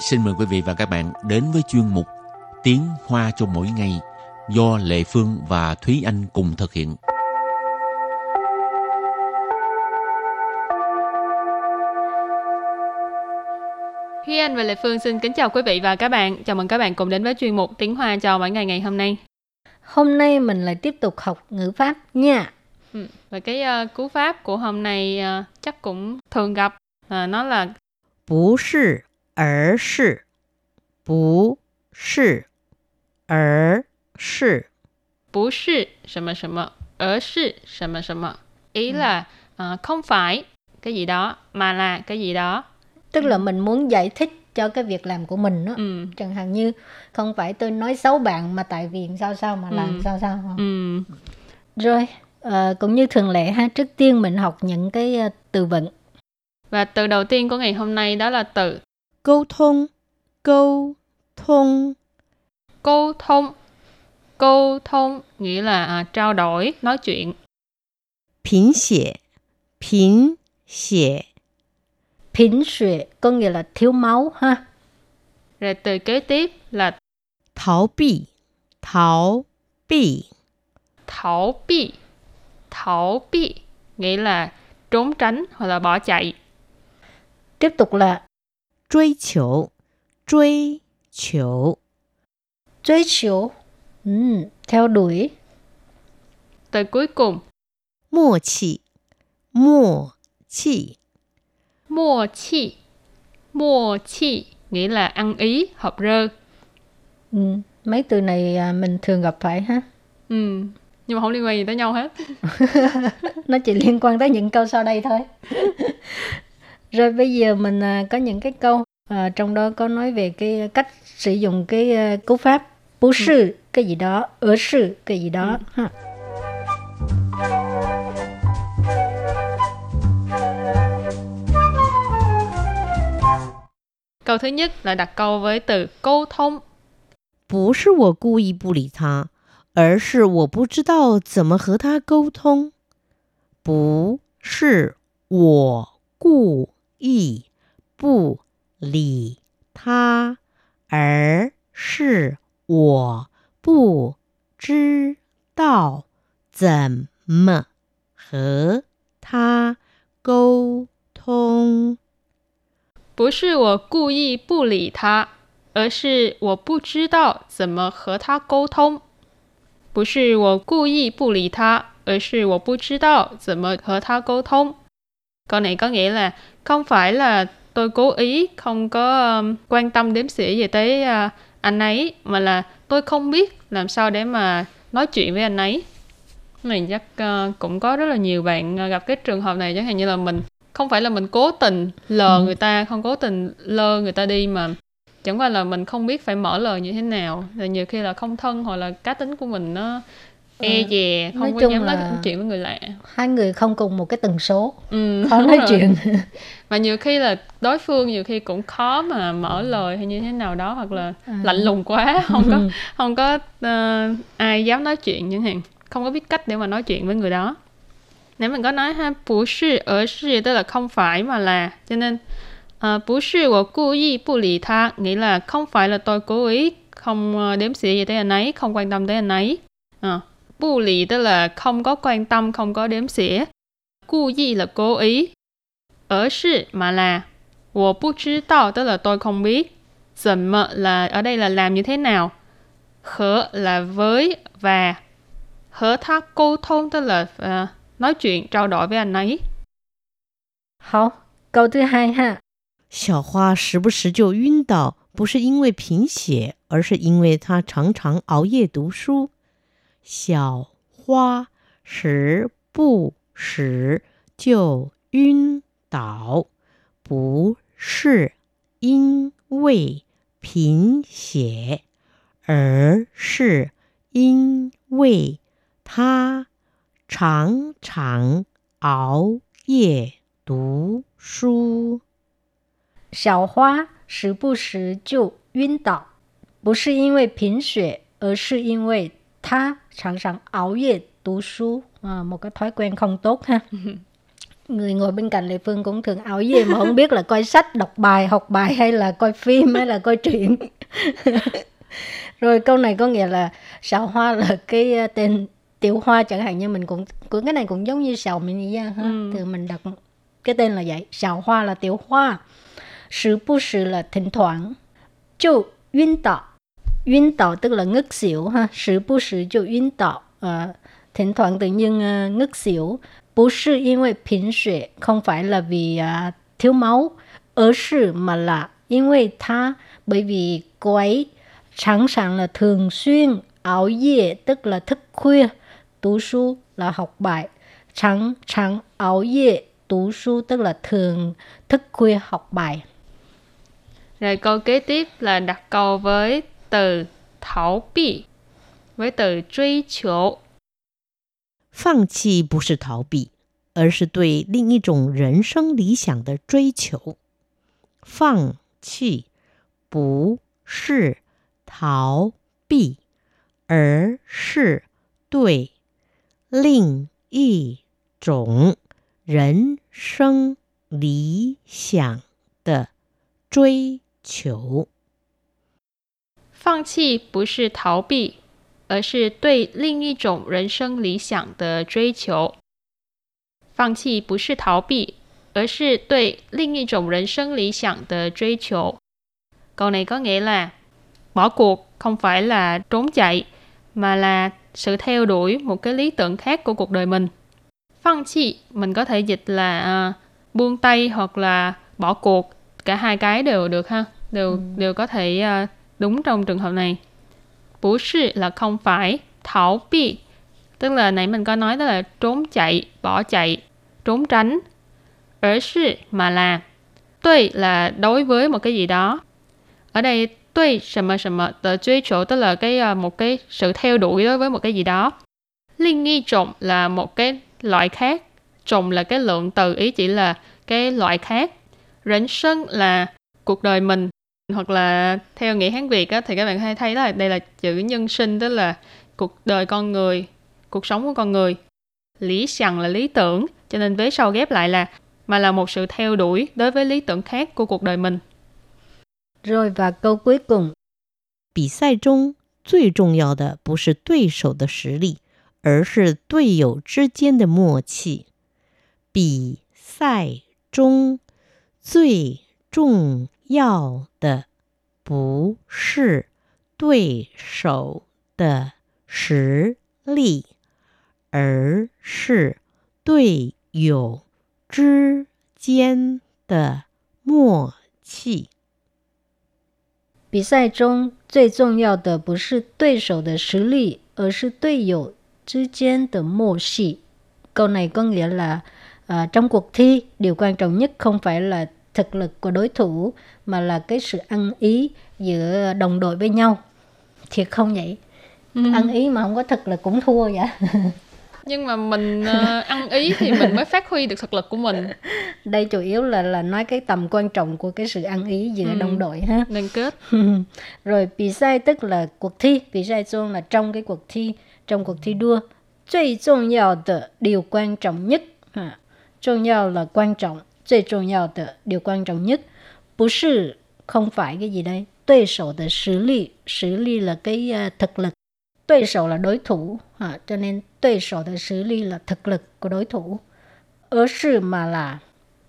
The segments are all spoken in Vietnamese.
xin mời quý vị và các bạn đến với chuyên mục Tiếng Hoa cho mỗi ngày do Lệ Phương và Thúy Anh cùng thực hiện. Thúy Anh và Lệ Phương xin kính chào quý vị và các bạn. Chào mừng các bạn cùng đến với chuyên mục Tiếng Hoa cho mỗi ngày ngày hôm nay. Hôm nay mình lại tiếp tục học ngữ pháp nha. Ừ. Và cái uh, cú pháp của hôm nay uh, chắc cũng thường gặp. Uh, nó là 不是而是不是而是不是什么什么而是什么什么 ý ừ. là uh, không phải cái gì đó mà là cái gì đó tức là mình muốn giải thích cho cái việc làm của mình đó ừ. chẳng hạn như không phải tôi nói xấu bạn mà tại vì sao sao mà ừ. làm sao sao không ừ. rồi uh, cũng như thường lệ ha trước tiên mình học những cái uh, từ vựng và từ đầu tiên của ngày hôm nay đó là từ câu thông câu thông câu thông câu thông nghĩa là à, trao đổi nói chuyện 贫血贫血贫血có nghĩa là thiếu máu ha rồi từ kế tiếp là tháo bị tháo bị tháo bị tháo bị nghĩa là trốn tránh hoặc là bỏ chạy tiếp tục là truy chiều truy chiều truy chiều ừ, theo đuổi từ cuối cùng默契默契默契默契nghĩa là ăn ý hợp rơ ừ, mấy từ này à, mình thường gặp phải ha ừ nhưng mà không liên quan gì tới nhau hết nó chỉ liên quan tới những câu sau đây thôi rồi bây giờ mình à, có những cái câu à, trong đó có nói về cái cách sử dụng cái uh, cú pháp bố sư ừ. cái gì đó ở sư cái gì đó ừ. ha Câu thứ nhất là đặt câu với từ câu thông. 不是我故意不理他，而是我不知道怎么和他沟通。不是我故 意不理他，而是我不知道怎么和他沟通。不是我故意不理他，而是我不知道怎么和他沟通。不是我故意不理他，而是我不知道怎么和他沟通。Câu này có nghĩa là không phải là tôi cố ý không có um, quan tâm đếm xỉa gì tới uh, anh ấy mà là tôi không biết làm sao để mà nói chuyện với anh ấy này chắc uh, cũng có rất là nhiều bạn uh, gặp cái trường hợp này chẳng hạn như là mình không phải là mình cố tình lờ ừ. người ta không cố tình lơ người ta đi mà chẳng qua là mình không biết phải mở lời như thế nào là nhiều khi là không thân hoặc là cá tính của mình nó e ừ. dè không nói có dám nói chuyện với người lạ. hai người không cùng một cái tần số. Ừ, khó nói rồi. chuyện. Mà nhiều khi là đối phương nhiều khi cũng khó mà mở lời hay như thế nào đó hoặc là à. lạnh lùng quá không có không có uh, ai dám nói chuyện chẳng hạn. Không có biết cách để mà nói chuyện với người đó. Nếu mình có nói ha bù sư ở sư tức là không phải mà là. Cho nên uh, bù sư của cố ý bù lì tha nghĩa là không phải là tôi cố ý không uh, đếm xỉa gì tới anh ấy không quan tâm tới anh ấy. Uh, bù lì tức là không có quan tâm không có đếm xỉa cố ý là cố ý ở sư mà là 我不知道 tức là tôi không biết 怎么 là ở đây là làm như thế nào hở là với và hở thác câu thông tức là uh, nói chuyện trao đổi với anh ấy. 好，câu thứ hai哈。小花时不时就晕倒，不是因为贫血，而是因为她常常熬夜读书。 小花时不时就晕倒，不是因为贫血，而是因为她常常熬夜读书。小花时不时就晕倒，不是因为贫血，而是因为他 sẵn sàng áo dệt tú su à, một cái thói quen không tốt ha người ngồi bên cạnh Lệ Phương cũng thường ảo gì mà không biết là coi sách, đọc bài, học bài hay là coi phim hay là coi truyện. Rồi câu này có nghĩa là sào hoa là cái à, tên tiểu hoa chẳng hạn như mình cũng của cái này cũng giống như sào mình ra ha. Ừ. Thì mình đặt cái tên là vậy, sào hoa là tiểu hoa. Sự bu sự là thỉnh thoảng. Chu Yun Tạo Yun tạo tức là ngất xỉu ha. Sử bu sử chụ yun tạo. À, thỉnh thoảng tự nhiên uh, ngất xỉu. Bú sư因为贫血, không phải là vì uh, thiếu máu, ở sư mà là因为他 bởi vì cô ấy sẵn sàng là thường xuyên ảo dệ tức là thức khuya, tú su là học bài, sẵn sàng ảo dệ tú su tức là thường thức khuya học bài. Rồi câu kế tiếp là đặt câu với từ thảo bị với từ truy chiếu 放弃不是逃避，而是对另一种人生理想的追求。放弃不是逃避，而是对另一种人生理想的追求。放弃不是逃避。而是对另一种人生理想的追求。放弃不是逃避，而是对另一种人生理想的追求。Câu này có nghĩa là bỏ cuộc không phải là trốn chạy, mà là sự theo đuổi một cái lý tưởng khác của cuộc đời mình. Phân chi mình có thể dịch là uh, buông tay hoặc là bỏ cuộc. Cả hai cái đều được ha, đều ừ. đều có thể uh, Đúng trong trường hợp này. Bú sư là không phải, thảo bị. Tức là nãy mình có nói đó là trốn chạy, bỏ chạy, trốn tránh. Ở sư mà là. Tuy là đối với một cái gì đó. Ở đây tuy sầm mờ sầm tờ truy chỗ tức là cái à, một cái sự theo đuổi đối với một cái gì đó. Linh nghi trộn là một cái loại khác. Trộn là cái lượng từ ý chỉ là cái loại khác. Rảnh sân là cuộc đời mình hoặc là theo nghĩa Hán Việt á, thì các bạn hay thấy là đây là chữ nhân sinh tức là cuộc đời con người, cuộc sống của con người. Lý想là lý tưởng, cho nên vế sau ghép lại là mà là một sự theo đuổi đối với lý tưởng khác của cuộc đời mình. Rồi và câu cuối cùng. 比赛中最重要的不是对手的实力，而是队友之间的默契。比赛中最重 要的不是对手的实力，而是队友之间的默契。比赛中最重要的不是对手的实力，而是队友之间的默契。Câu này có nghĩa là uh, trong cuộc thi điều quan trọng nhất không phải là thực lực của đối thủ mà là cái sự ăn ý giữa đồng đội với nhau thiệt không vậy ừ. ăn ý mà không có thực lực cũng thua vậy nhưng mà mình uh, ăn ý thì mình mới phát huy được thực lực của mình đây chủ yếu là là nói cái tầm quan trọng của cái sự ăn ý giữa ừ. đồng đội ha liên kết rồi bị sai tức là cuộc thi bị sai chung là trong cái cuộc thi trong cuộc thi đua 最重要的 điều quan trọng nhất ha. 重要 là quan trọng 最重要的 điều quan trọng nhất 不是 không phải cái gì đây đối thủ de实力实力 là cái uh, thực lực đối thủ là đối thủ à, cho nên đối thủ de实力 là thực lực của đối thủ ở sự mà là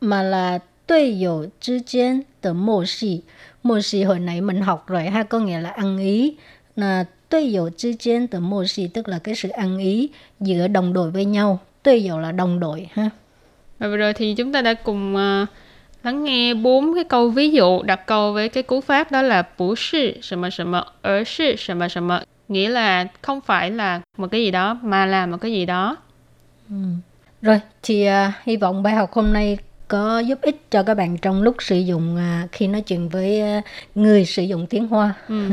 mà là đối hữu 之间的默契默契 hồi nãy mình học rồi ha có nghĩa là ăn ý là đối hữu 之间的默契 tức là cái sự ăn ý giữa đồng đội với nhau đối hữu là đồng đội ha và vừa rồi thì chúng ta đã cùng uh, lắng nghe bốn cái câu ví dụ đặt câu với cái cú pháp đó là bù sư sầm sầm ở sư sầm sầm nghĩa là không phải là một cái gì đó mà là một cái gì đó. Ừ. Rồi thì uh, hy vọng bài học hôm nay có giúp ích cho các bạn trong lúc sử dụng uh, khi nói chuyện với uh, người sử dụng tiếng Hoa. Ừ.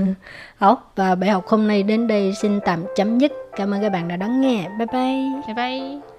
và bài học hôm nay đến đây xin tạm chấm dứt. Cảm ơn các bạn đã đón nghe. Bye bye. Bye bye.